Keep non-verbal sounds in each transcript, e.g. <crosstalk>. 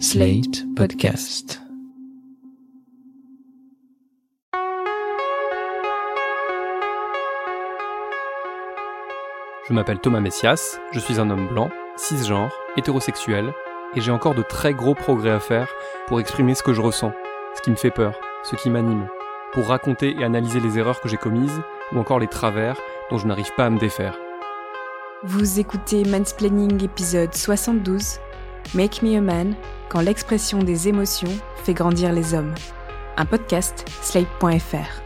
Slate Podcast. Je m'appelle Thomas Messias, je suis un homme blanc, cisgenre, hétérosexuel, et j'ai encore de très gros progrès à faire pour exprimer ce que je ressens, ce qui me fait peur, ce qui m'anime, pour raconter et analyser les erreurs que j'ai commises ou encore les travers dont je n'arrive pas à me défaire. Vous écoutez Mansplaining épisode 72, Make Me a Man, quand l'expression des émotions fait grandir les hommes. Un podcast slate.fr.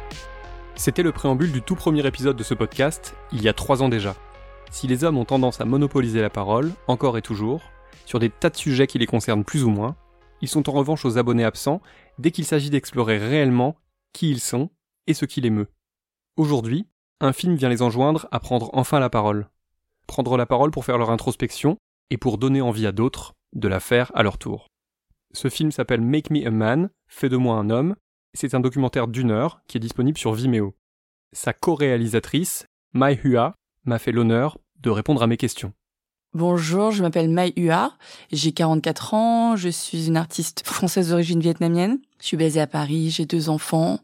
C'était le préambule du tout premier épisode de ce podcast, il y a trois ans déjà. Si les hommes ont tendance à monopoliser la parole, encore et toujours, sur des tas de sujets qui les concernent plus ou moins, ils sont en revanche aux abonnés absents dès qu'il s'agit d'explorer réellement qui ils sont et ce qui les meut. Aujourd'hui, un film vient les enjoindre à prendre enfin la parole. Prendre la parole pour faire leur introspection et pour donner envie à d'autres de la faire à leur tour. Ce film s'appelle Make Me a Man, Fais de moi un homme. C'est un documentaire d'une heure qui est disponible sur Vimeo. Sa co-réalisatrice, Mai Hua, m'a fait l'honneur de répondre à mes questions. Bonjour, je m'appelle Mai Hua, j'ai 44 ans, je suis une artiste française d'origine vietnamienne. Je suis basée à Paris, j'ai deux enfants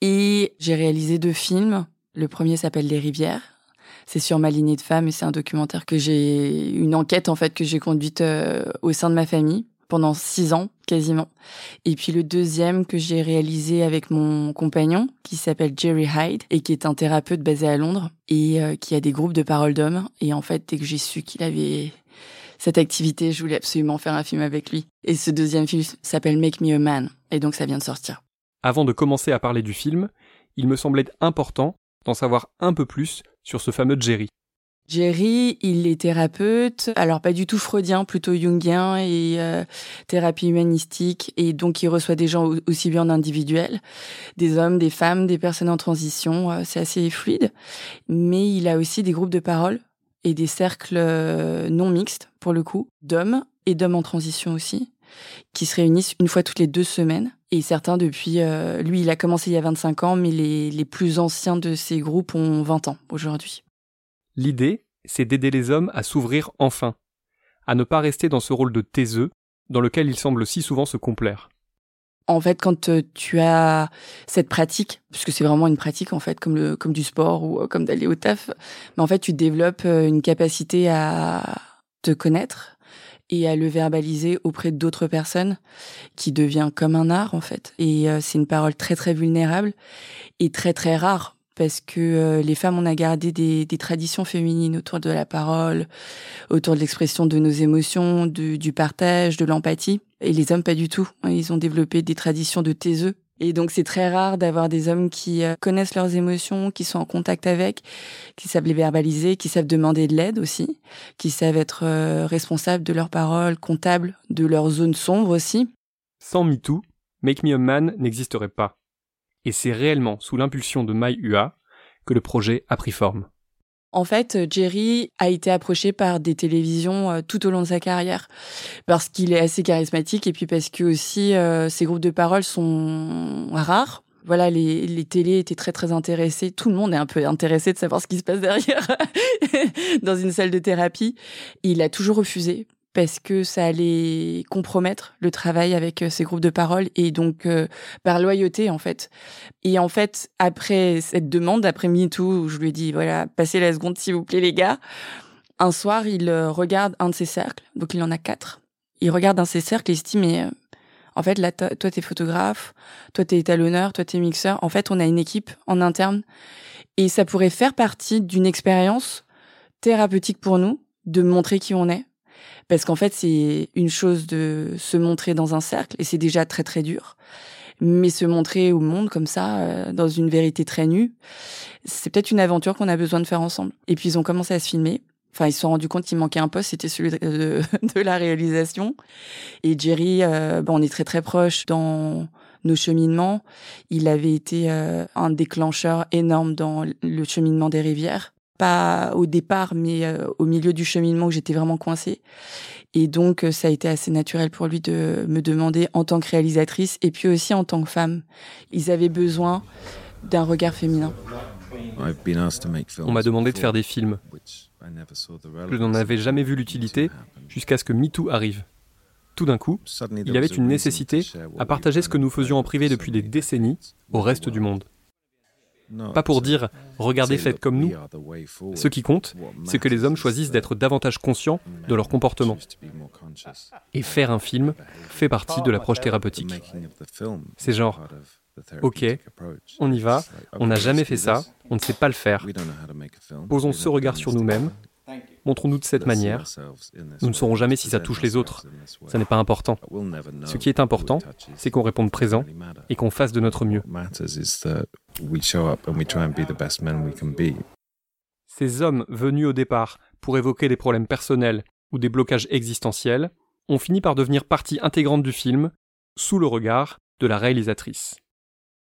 et j'ai réalisé deux films. Le premier s'appelle Les rivières. C'est sur ma lignée de femmes et c'est un documentaire que j'ai, une enquête en fait que j'ai conduite euh, au sein de ma famille pendant six ans quasiment. Et puis le deuxième que j'ai réalisé avec mon compagnon qui s'appelle Jerry Hyde et qui est un thérapeute basé à Londres et euh, qui a des groupes de paroles d'hommes. Et en fait, dès que j'ai su qu'il avait cette activité, je voulais absolument faire un film avec lui. Et ce deuxième film s'appelle Make Me a Man. Et donc ça vient de sortir. Avant de commencer à parler du film, il me semblait important d'en savoir un peu plus sur ce fameux Jerry. Jerry, il est thérapeute, alors pas du tout freudien, plutôt jungien et euh, thérapie humanistique, et donc il reçoit des gens aussi bien en individuel, des hommes, des femmes, des personnes en transition, euh, c'est assez fluide, mais il a aussi des groupes de parole et des cercles euh, non mixtes, pour le coup, d'hommes et d'hommes en transition aussi, qui se réunissent une fois toutes les deux semaines. Et certains depuis, lui, il a commencé il y a 25 ans, mais les, les plus anciens de ces groupes ont 20 ans aujourd'hui. L'idée, c'est d'aider les hommes à s'ouvrir enfin, à ne pas rester dans ce rôle de taiseux dans lequel ils semblent si souvent se complaire. En fait, quand tu as cette pratique, puisque c'est vraiment une pratique en fait, comme le comme du sport ou comme d'aller au taf, mais en fait, tu développes une capacité à te connaître et à le verbaliser auprès d'autres personnes, qui devient comme un art en fait. Et c'est une parole très très vulnérable et très très rare parce que euh, les femmes, on a gardé des, des, traditions féminines autour de la parole, autour de l'expression de nos émotions, du, du partage, de l'empathie. Et les hommes, pas du tout. Ils ont développé des traditions de taiseux. Et donc c'est très rare d'avoir des hommes qui euh, connaissent leurs émotions, qui sont en contact avec, qui savent les verbaliser, qui savent demander de l'aide aussi, qui savent être euh, responsables de leurs paroles, comptables de leurs zones sombres aussi. Sans MeToo, Make Me a Man n'existerait pas et c'est réellement sous l'impulsion de Mai Hua que le projet a pris forme. En fait, Jerry a été approché par des télévisions euh, tout au long de sa carrière parce qu'il est assez charismatique et puis parce que aussi euh, ses groupes de parole sont rares. Voilà, les, les télés étaient très très intéressés. Tout le monde est un peu intéressé de savoir ce qui se passe derrière <laughs> dans une salle de thérapie. il a toujours refusé parce que ça allait compromettre le travail avec euh, ces groupes de parole et donc euh, par loyauté en fait. Et en fait, après cette demande, après MeToo, je lui ai dit voilà, passez la seconde s'il vous plaît les gars, un soir il euh, regarde un de ses cercles, donc il en a quatre. Il regarde un de ses cercles et il se dit mais en fait là toi t'es photographe, toi t'es étalonneur, toi t'es mixeur. En fait on a une équipe en interne et ça pourrait faire partie d'une expérience thérapeutique pour nous de montrer qui on est parce qu'en fait, c'est une chose de se montrer dans un cercle, et c'est déjà très très dur. Mais se montrer au monde comme ça, euh, dans une vérité très nue, c'est peut-être une aventure qu'on a besoin de faire ensemble. Et puis ils ont commencé à se filmer. Enfin, ils se sont rendus compte qu'il manquait un poste, c'était celui de, <laughs> la réalisation. Et Jerry, euh, bon, on est très très proches dans nos cheminements. Il avait été euh, un déclencheur énorme dans le cheminement des rivières pas au départ, mais euh, au milieu du cheminement où j'étais vraiment coincée. Et donc, euh, ça a été assez naturel pour lui de me demander en tant que réalisatrice et puis aussi en tant que femme. Ils avaient besoin d'un regard féminin. On m'a demandé de faire des films. Je n'en avais jamais vu l'utilité jusqu'à ce que MeToo arrive. Tout d'un coup, il y avait une nécessité à partager ce que nous faisions en privé depuis des décennies au reste du monde. Pas pour dire regardez, faites comme nous. Ce qui compte, c'est que les hommes choisissent d'être davantage conscients de leur comportement. Et faire un film fait partie de l'approche thérapeutique. C'est genre, ok, on y va, on n'a jamais fait ça, on ne sait pas le faire. Posons ce regard sur nous-mêmes, montrons-nous de cette manière. Nous ne saurons jamais si ça touche les autres. Ça n'est pas important. Ce qui est important, c'est qu'on réponde présent et qu'on fasse de notre mieux. Ces hommes venus au départ pour évoquer des problèmes personnels ou des blocages existentiels ont fini par devenir partie intégrante du film, sous le regard de la réalisatrice.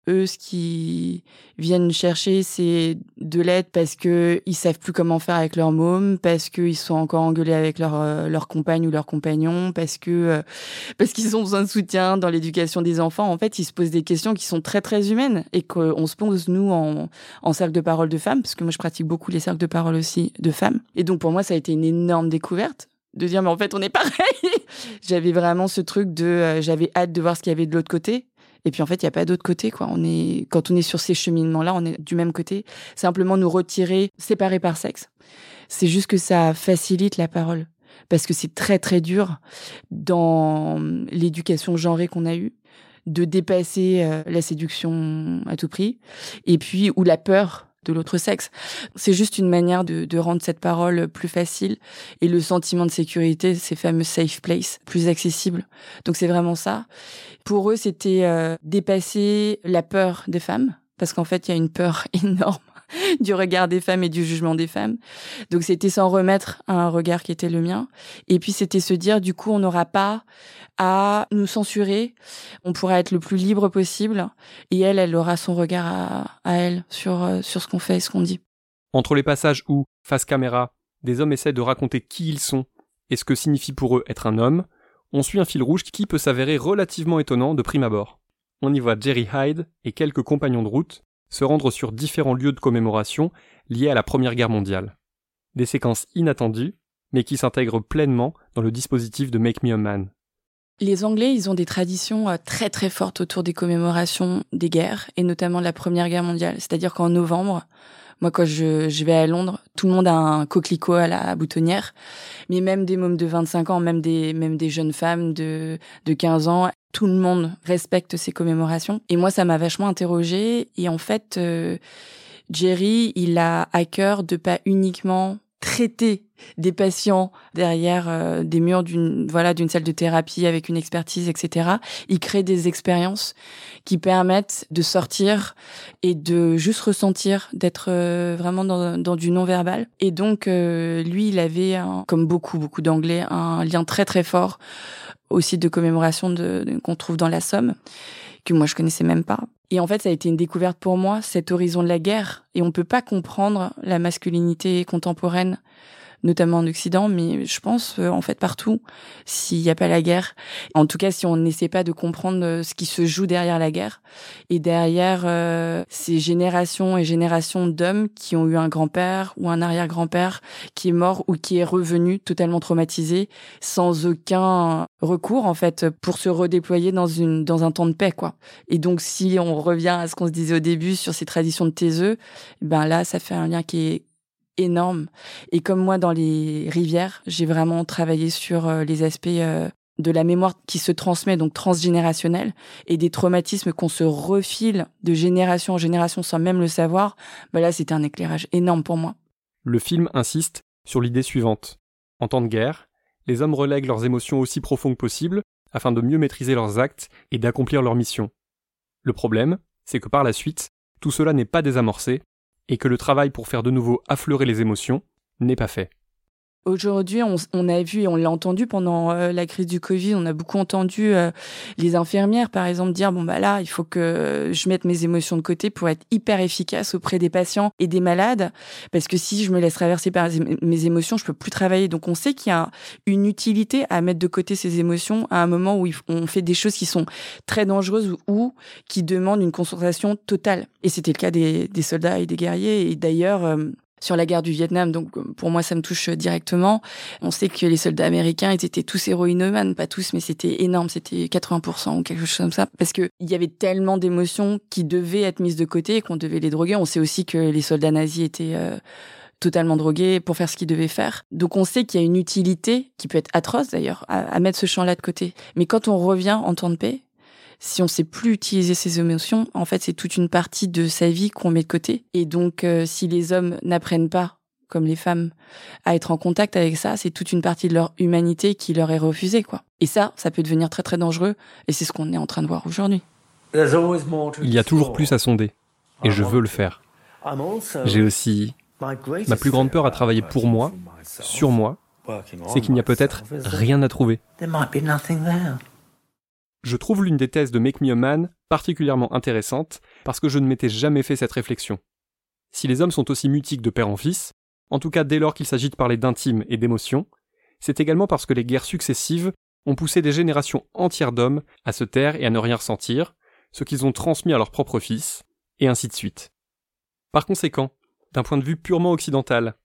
Eux, ce qu'ils viennent chercher, c'est de l'aide parce que ils savent plus comment faire avec leur môme, parce qu'ils sont encore engueulés avec leur euh, leur compagne ou leur compagnon, parce que euh, <laughs> parce qu'ils ont besoin de soutien dans l'éducation des enfants. En fait, ils se posent des questions qui sont très très humaines et qu'on se pose nous en en cercle de parole de femmes, parce que moi je pratique beaucoup les cercles de parole aussi de femmes. Et donc pour moi, ça a été une énorme découverte de dire mais en fait on est pareil. <laughs> j'avais vraiment ce truc de euh, j'avais hâte de voir ce qu'il y avait de l'autre côté et puis en fait, il n'y a pas d'autre côté, quoi. On est, quand on est sur ces cheminements-là, on est du même côté. Simplement nous retirer, séparer par sexe. C'est juste que ça facilite la parole. Parce que c'est très très dur dans l'éducation genrée qu'on a eue de dépasser euh, la séduction à tout prix. Et puis, ou la peur de l'autre sexe. C'est juste une manière de, de, rendre cette parole plus facile et le sentiment de sécurité, ces fameux safe place, plus accessible. Donc c'est vraiment ça. Pour eux, c'était euh, dépasser la peur des femmes, parce qu'en fait, il y a une peur <laughs> énorme <laughs> du regard des femmes et du jugement des femmes. Donc c'était s'en remettre à un regard qui était le mien. Et puis c'était se dire, du coup, on n'aura pas à nous censurer, on pourra être le plus libre possible, et elle, elle aura son regard à, à elle sur, euh, sur ce qu'on fait et ce qu'on dit. Entre les passages où, face caméra, des hommes essaient de raconter qui ils sont et ce que signifie pour eux être un homme, on suit un fil rouge qui peut s'avérer relativement étonnant de prime abord. On y voit Jerry Hyde et quelques compagnons de route se rendre sur différents lieux de commémoration liés à la Première Guerre mondiale. Des séquences inattendues, mais qui s'intègrent pleinement dans le dispositif de Make Me a Man. Les Anglais, ils ont des traditions euh, très très fortes autour des commémorations des guerres, et notamment de la Première Guerre mondiale. C'est-à-dire qu'en novembre, moi, quand je, vais à Londres, tout le monde a un coquelicot à la boutonnière. Mais même des mômes de 25 ans, même des, même des jeunes femmes de, de 15 ans, tout le monde respecte ces commémorations. Et moi, ça m'a vachement interrogée. Et en fait, euh, Jerry, il a à cœur de pas uniquement traiter des patients derrière euh, des murs d'une voilà d'une salle de thérapie avec une expertise etc il crée des expériences qui permettent de sortir et de juste ressentir d'être euh, vraiment dans, dans, du non verbal et donc lui il avait comme beaucoup beaucoup d'anglais un lien très très fort au site de commémoration de, qu'on trouve dans la Somme, que moi je connaissais même pas. Et en fait, ça a été une découverte pour moi, cet horizon de la guerre. Et on peut pas comprendre la masculinité contemporaine notamment en Occident, mais je pense euh, en fait partout, s'il n'y a pas la guerre. En tout cas, si on n'essaie pas de comprendre euh, ce qui se joue derrière la guerre et derrière euh, ces générations et générations d'hommes qui ont eu un grand-père ou un arrière-grand-père qui est mort ou qui est revenu totalement traumatisé, sans aucun recours en fait pour se redéployer dans une dans un temps de paix quoi. Et donc si on revient à ce qu'on se disait au début sur ces traditions de taiseux, ben là ça fait un lien qui est énorme. Et comme moi, dans les rivières, j'ai vraiment travaillé sur euh, les aspects euh, de la mémoire qui se transmet, donc transgénérationnelle, et des traumatismes qu'on se refile de génération en génération sans même le savoir. Bah là, c'était un éclairage énorme pour moi. Le film insiste sur l'idée suivante. En temps de guerre, les hommes relèguent leurs émotions aussi profondes que possible afin de mieux maîtriser leurs actes et d'accomplir leur mission. Le problème, c'est que par la suite, tout cela n'est pas désamorcé et que le travail pour faire de nouveau affleurer les émotions n'est pas fait. Aujourd'hui, on, a vu et on l'a entendu pendant euh, la crise du Covid, on a beaucoup entendu euh, les infirmières, par exemple, dire bon bah là, il faut que je mette mes émotions de côté pour être hyper efficace auprès des patients et des malades, parce que si je me laisse traverser par mes émotions, je peux plus travailler. Donc on sait qu'il y a une utilité à mettre de côté ces émotions à un moment où on fait des choses qui sont très dangereuses ou qui demandent une concentration totale. Et c'était le cas des, soldats et des guerriers. Et d'ailleurs. Euh, sur la guerre du Vietnam, donc euh, pour moi ça me touche directement. On sait que les soldats américains étaient tous héroïnomanes, pas tous, mais c'était énorme, c'était 80% ou quelque chose comme ça, parce que il y avait tellement d'émotions qui devaient être mises de côté et qu'on devait les droguer. On sait aussi que les soldats nazis étaient euh, totalement drogués pour faire ce qu'ils devaient faire. Donc on sait qu'il y a une utilité, qui peut être atroce d'ailleurs, à, à mettre ce champ-là de côté. Mais quand on revient en temps de paix, si on sait plus utiliser ses émotions, en fait, c'est toute une partie de sa vie qu'on met de côté. Et donc, euh, si les hommes n'apprennent pas, comme les femmes, à être en contact avec ça, c'est toute une partie de leur humanité qui leur est refusée, quoi. Et ça, ça peut devenir très très dangereux. Et c'est ce qu'on est en train de voir aujourd'hui. Il y a toujours plus à sonder. Et je veux le faire. J'ai aussi... Ma plus grande peur à travailler pour moi, sur moi, c'est qu'il n'y a peut-être rien à trouver je trouve l'une des thèses de Make particulièrement intéressante parce que je ne m'étais jamais fait cette réflexion. Si les hommes sont aussi mutiques de père en fils, en tout cas dès lors qu'il s'agit de parler d'intime et d'émotion, c'est également parce que les guerres successives ont poussé des générations entières d'hommes à se taire et à ne rien ressentir, ce qu'ils ont transmis à leurs propres fils, et ainsi de suite. Par conséquent, d'un point de vue purement occidental,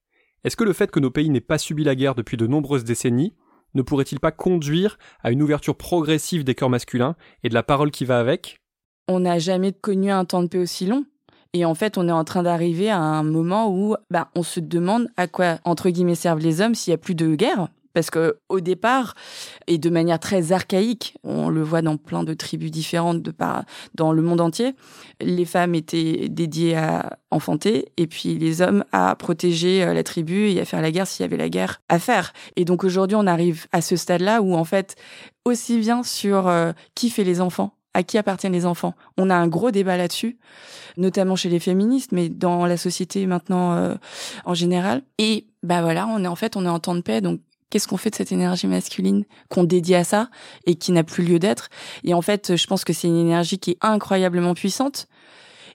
est-ce que le fait que nos pays n'aient pas subi la guerre depuis de nombreuses décennies ne pourrait-il pas conduire à une ouverture progressive des cœurs masculins et de la parole qui va avec? On n'a jamais connu un temps de paix aussi long. Et en fait, on est en train d'arriver à un moment où bah, on se demande à quoi, entre guillemets, servent les hommes s'il n'y a plus de guerre. Parce que au départ, et de manière très archaïque, on le voit dans plein de tribus différentes de par, dans le monde entier, les femmes étaient dédiées à enfanter et puis les hommes à protéger euh, la tribu et à faire la guerre s'il y avait la guerre à faire. Et donc aujourd'hui, on arrive à ce stade-là où en fait, aussi bien sur euh, qui fait les enfants, à qui appartiennent les enfants. On a un gros débat là-dessus, notamment chez les féministes, mais dans la société maintenant euh, en général. Et bah voilà, on est en fait on est en temps de paix, donc qu'est-ce qu'on fait de cette énergie masculine qu'on dédie à ça et qui n'a plus lieu d'être Et en fait, je pense que c'est une énergie qui est incroyablement puissante.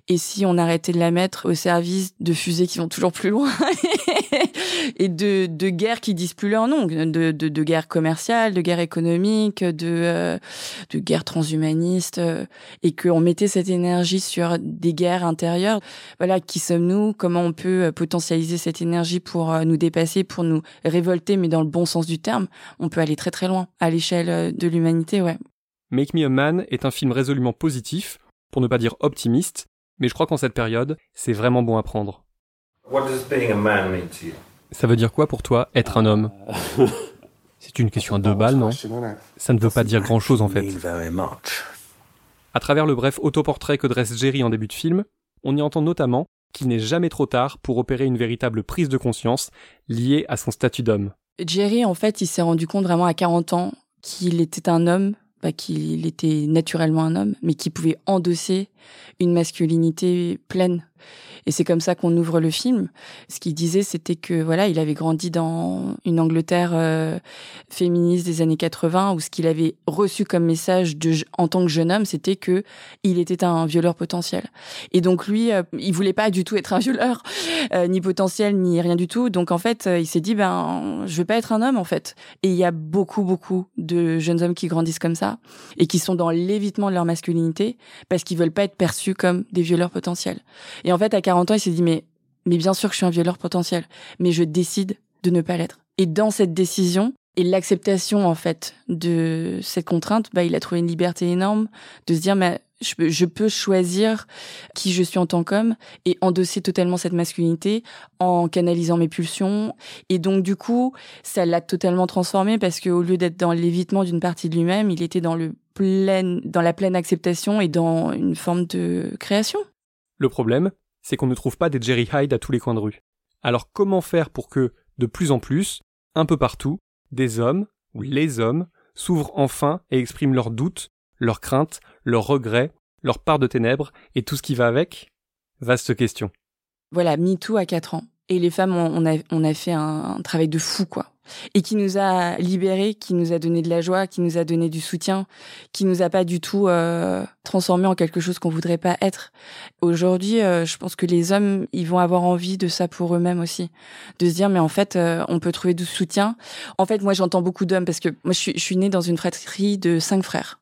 Et si on arrêtait de la mettre au service de fusées qui vont toujours plus loin <laughs> et de, de guerres qui disent plus leur nom, de, de, guerres commerciales, de guerres économiques, de, euh, de guerres transhumanistes, euh, et qu'on mettait cette énergie sur des guerres intérieures. Voilà, qui sommes-nous? Comment on peut euh, potentialiser cette énergie pour nous dépasser, pour nous révolter, mais dans le bon sens du terme? On peut aller très très loin à l'échelle de l'humanité, ouais. Make Me a Man est un film résolument positif, pour ne pas dire optimiste, mais je crois qu'en cette période, c'est vraiment bon à prendre. Ça veut dire quoi pour toi, être un homme? <laughs> C'est une question à deux balles, non? Ça ne veut pas dire grand-chose en fait. À travers le bref autoportrait que dresse Jerry en début de film, on y entend notamment qu'il n'est jamais trop tard pour opérer une véritable prise de conscience liée à son statut d'homme. Jerry, en fait, il s'est rendu compte vraiment à 40 ans qu'il était un homme qu'il était naturellement un homme, mais qui pouvait endosser une masculinité pleine et c'est comme ça qu'on ouvre le film. Ce qu'il disait, c'était que voilà, il avait grandi dans une Angleterre euh, féministe des années 80, où ce qu'il avait reçu comme message en tant que jeune homme, c'était que il était un violeur potentiel. Et donc lui, euh, il voulait pas du tout être un violeur, euh, ni potentiel, ni rien du tout. Donc en fait, il s'est dit ben, je veux pas être un homme en fait. Et il y a beaucoup, beaucoup de jeunes hommes qui grandissent comme ça et qui sont dans l'évitement de leur masculinité parce qu'ils veulent pas être perçus comme des violeurs potentiels. Et en fait, à 40 ans, il s'est dit, mais, mais bien sûr que je suis un violeur potentiel, mais je décide de ne pas l'être. Et dans cette décision, et l'acceptation, en fait, de cette contrainte, bah, il a trouvé une liberté énorme de se dire, mais je peux, je peux choisir qui je suis en tant qu'homme et endosser totalement cette masculinité en canalisant mes pulsions. Et donc, du coup, ça l'a totalement transformé parce qu'au lieu d'être dans l'évitement d'une partie de lui-même, il était dans le dans la pleine acceptation et dans une forme de création. Le problème, c'est qu'on ne trouve pas des Jerry Hyde à tous les coins de rue. Alors comment faire pour que, de plus en plus, un peu partout, des hommes, ou les hommes, s'ouvrent enfin et expriment leurs doutes, leurs craintes, leurs regrets, leur part de ténèbres et tout ce qui va avec? Vaste question. Voilà, MeToo à 4 ans. Et les femmes, on a, on a fait un travail de fou, quoi et qui nous a libérés, qui nous a donné de la joie, qui nous a donné du soutien, qui nous a pas du tout euh, transformé en quelque chose qu'on voudrait pas être. Aujourd'hui, euh, je pense que les hommes, ils vont avoir envie de ça pour eux-mêmes aussi, de se dire mais en fait, euh, on peut trouver du soutien. En fait, moi, j'entends beaucoup d'hommes parce que moi, je suis, je suis née dans une fratrie de cinq frères,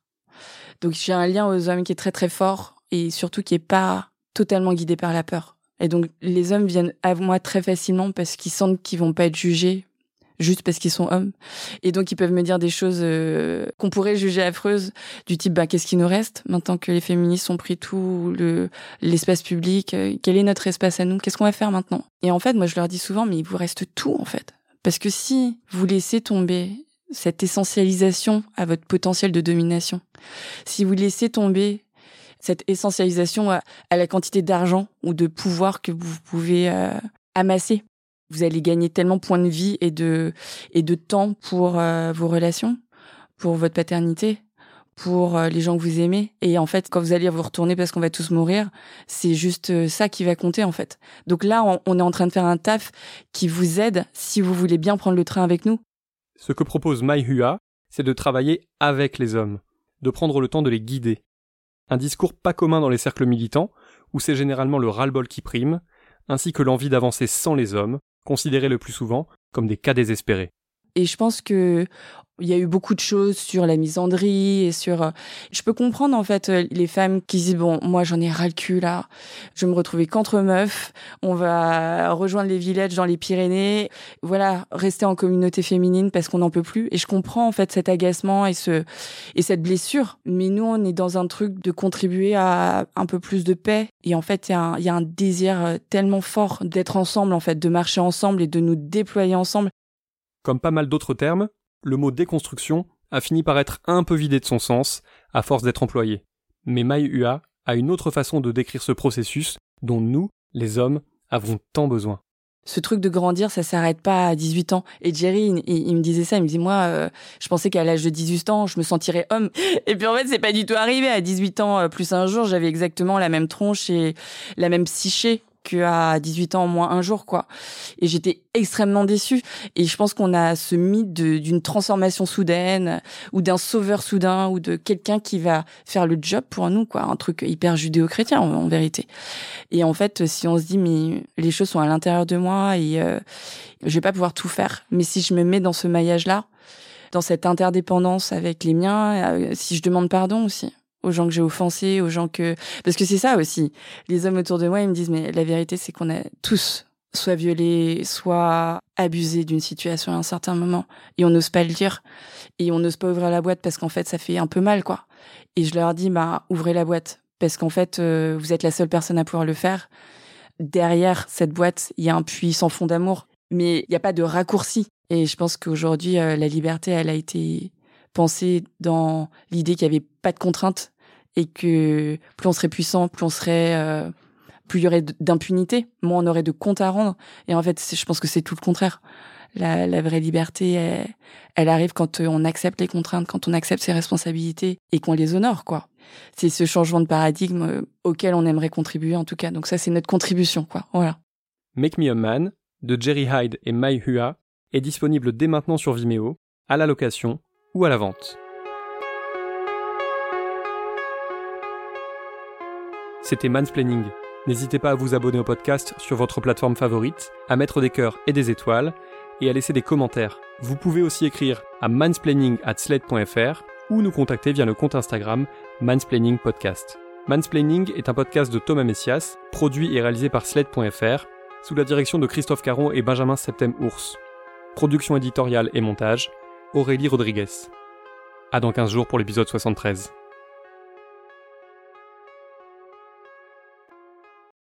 donc j'ai un lien aux hommes qui est très très fort et surtout qui est pas totalement guidé par la peur Et donc, les hommes viennent à moi très facilement parce qu'ils sentent qu'ils vont pas être jugés juste parce qu'ils sont hommes. Et donc, ils peuvent me dire des choses euh, qu'on pourrait juger affreuses, du type, bah, qu'est-ce qui nous reste maintenant que les féministes ont pris tout le l'espace public euh, Quel est notre espace à nous Qu'est-ce qu'on va faire maintenant? Et en fait, moi, je leur dis souvent, mais il vous reste tout, en fait. Parce que si vous laissez tomber cette essentialisation à votre potentiel de domination, si vous laissez tomber cette essentialisation à, la quantité d'argent ou de pouvoir que vous pouvez euh, amasser. Vous allez gagner tellement de points de vie et de, et de temps pour euh, vos relations, pour votre paternité, pour euh, les gens que vous aimez. Et en fait, quand vous allez vous retourner parce qu'on va tous mourir, c'est juste ça qui va compter en fait. Donc là, on, est en train de faire un taf qui vous aide si vous voulez bien prendre le train avec nous. Ce que propose Mai Hua, c'est de travailler avec les hommes, de prendre le temps de les guider, un discours pas commun dans les cercles militants, où c'est généralement le ras-le-bol qui prime, ainsi que l'envie d'avancer sans les hommes, considérés le plus souvent comme des cas désespérés. Et je pense que il y a eu beaucoup de choses sur la misandrie et sur. Euh, je peux comprendre en fait euh, les femmes qui disent bon, moi j'en ai ras le cul là. Je vais me retrouver qu'entre meufs. On va rejoindre les villages dans les Pyrénées. Voilà, rester en communauté féminine parce qu'on n'en peut plus. Et je comprends en fait cet agacement et ce et cette blessure. Mais nous, on est dans un truc de contribuer à un peu plus de paix. Et en fait, il y, y a un désir euh, tellement fort d'être ensemble en fait, de marcher ensemble et de nous déployer ensemble. Comme pas mal d'autres termes, le mot déconstruction a fini par être un peu vidé de son sens, à force d'être employé. Mais Mai a une autre façon de décrire ce processus dont nous, les hommes, avons tant besoin. Ce truc de grandir, ça s'arrête pas à 18 ans. Et Jerry, il, me disait ça, il me dit moi, euh, je pensais qu'à l'âge de 18 ans, je me sentirais homme. <laughs> Et puis en fait, c'est pas du tout arrivé. À 18 ans, euh, plus un jour, j'avais exactement la même tronche et la même psyché qu'à 18 ans, moins un jour, quoi. Et j'étais extrêmement déçue. Et je pense qu'on a ce mythe d'une transformation soudaine, ou d'un sauveur soudain, ou de quelqu'un qui va faire le job pour nous, quoi. Un truc hyper judéo-chrétien, en, vérité. Et en fait, si on se dit, mais les choses sont à l'intérieur de moi et euh, je vais pas pouvoir tout faire. Mais si je me mets dans ce maillage-là, dans cette interdépendance avec les miens, euh, si je demande pardon aussi aux gens que j'ai offensés, aux gens que parce que c'est ça aussi. Les hommes autour de moi, ils me disent mais la vérité c'est qu'on a tous soit violé, soit abusé d'une situation à un certain moment et on n'ose pas le dire et on n'ose pas ouvrir la boîte parce qu'en fait ça fait un peu mal quoi. Et je leur dis bah ouvrez la boîte parce qu'en fait euh, vous êtes la seule personne à pouvoir le faire. Derrière cette boîte, il y a un puits sans fond d'amour, mais il n'y a pas de raccourci. Et je pense qu'aujourd'hui euh, la liberté, elle a été penser dans l'idée qu'il n'y avait pas de contraintes et que plus on serait puissant, plus on serait, euh, plus il y aurait d'impunité, moins on aurait de comptes à rendre. Et en fait, je pense que c'est tout le contraire. La, vraie liberté, elle, elle, arrive quand on accepte les contraintes, quand on accepte ses responsabilités et qu'on les honore, quoi. C'est ce changement de paradigme euh, auquel on aimerait contribuer, en tout cas. Donc ça, c'est notre contribution, quoi. Voilà. Make Me a Man de Jerry Hyde et Mai Hua est disponible dès maintenant sur Vimeo, à la location ou à la vente. C'était Mansplaining. N'hésitez pas à vous abonner au podcast sur votre plateforme favorite, à mettre des cœurs et des étoiles, et à laisser des commentaires. Vous pouvez aussi écrire à mansplaining@sled.fr ou nous contacter via le compte Instagram Mansplaining Podcast. Mansplaining est un podcast de Thomas Messias, produit et réalisé par sled.fr, sous la direction de Christophe Caron et Benjamin Septem-Ours. Production éditoriale et montage, Aurélie Rodriguez. À dans 15 jours pour l'épisode 73.